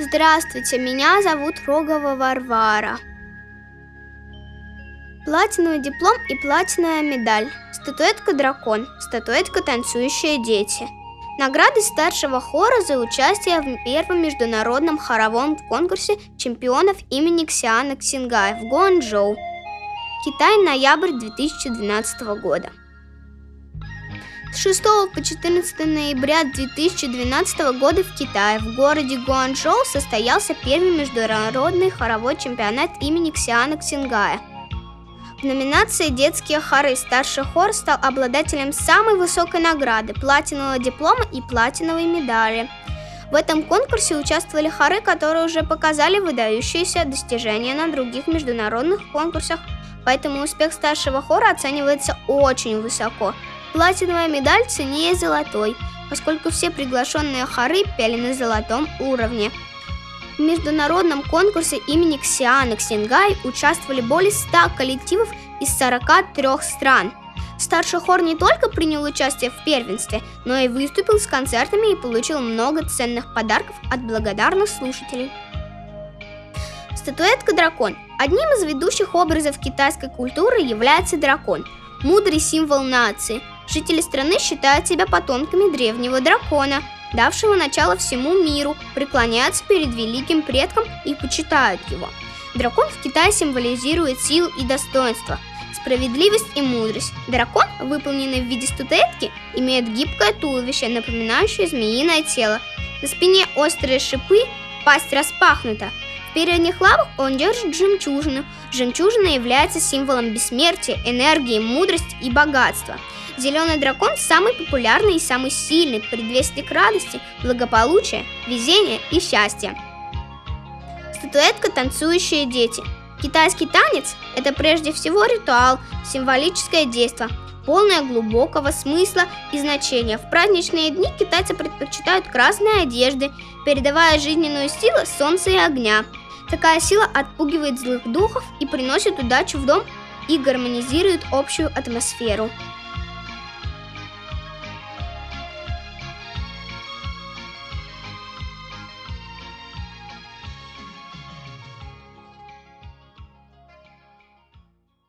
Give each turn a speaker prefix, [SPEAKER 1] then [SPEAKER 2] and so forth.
[SPEAKER 1] Здравствуйте, меня зовут Рогова Варвара. Платиновый диплом и платиновая медаль. Статуэтка дракон, статуэтка танцующие дети. Награды старшего хора за участие в первом международном хоровом конкурсе чемпионов имени Ксиана Ксингая в Гуанчжоу. Китай, ноябрь 2012 года. С 6 по 14 ноября 2012 года в Китае в городе Гуанчжоу состоялся первый международный хоровой чемпионат имени Ксиана Ксингая. В номинации «Детские хоры» старший хор стал обладателем самой высокой награды – платинового диплома и платиновой медали. В этом конкурсе участвовали хоры, которые уже показали выдающиеся достижения на других международных конкурсах, поэтому успех старшего хора оценивается очень высоко – Платиновая медаль ценнее золотой, поскольку все приглашенные хоры пели на золотом уровне. В международном конкурсе имени Ксиана Ксенгай участвовали более 100 коллективов из 43 стран. Старший хор не только принял участие в первенстве, но и выступил с концертами и получил много ценных подарков от благодарных слушателей. Статуэтка дракон. Одним из ведущих образов китайской культуры является дракон – мудрый символ нации – Жители страны считают себя потомками древнего дракона, давшего начало всему миру, преклоняются перед великим предком и почитают его. Дракон в Китае символизирует силу и достоинство, справедливость и мудрость. Дракон, выполненный в виде статуэтки, имеет гибкое туловище, напоминающее змеиное тело. На спине острые шипы, пасть распахнута. В передних лапах он держит жемчужину. Жемчужина является символом бессмертия, энергии, мудрости и богатства – Зеленый дракон самый популярный и самый сильный предвестник радости, благополучия, везения и счастья. Статуэтка «Танцующие дети». Китайский танец – это прежде всего ритуал, символическое действие, полное глубокого смысла и значения. В праздничные дни китайцы предпочитают красные одежды, передавая жизненную силу солнца и огня. Такая сила отпугивает злых духов и приносит удачу в дом и гармонизирует общую атмосферу.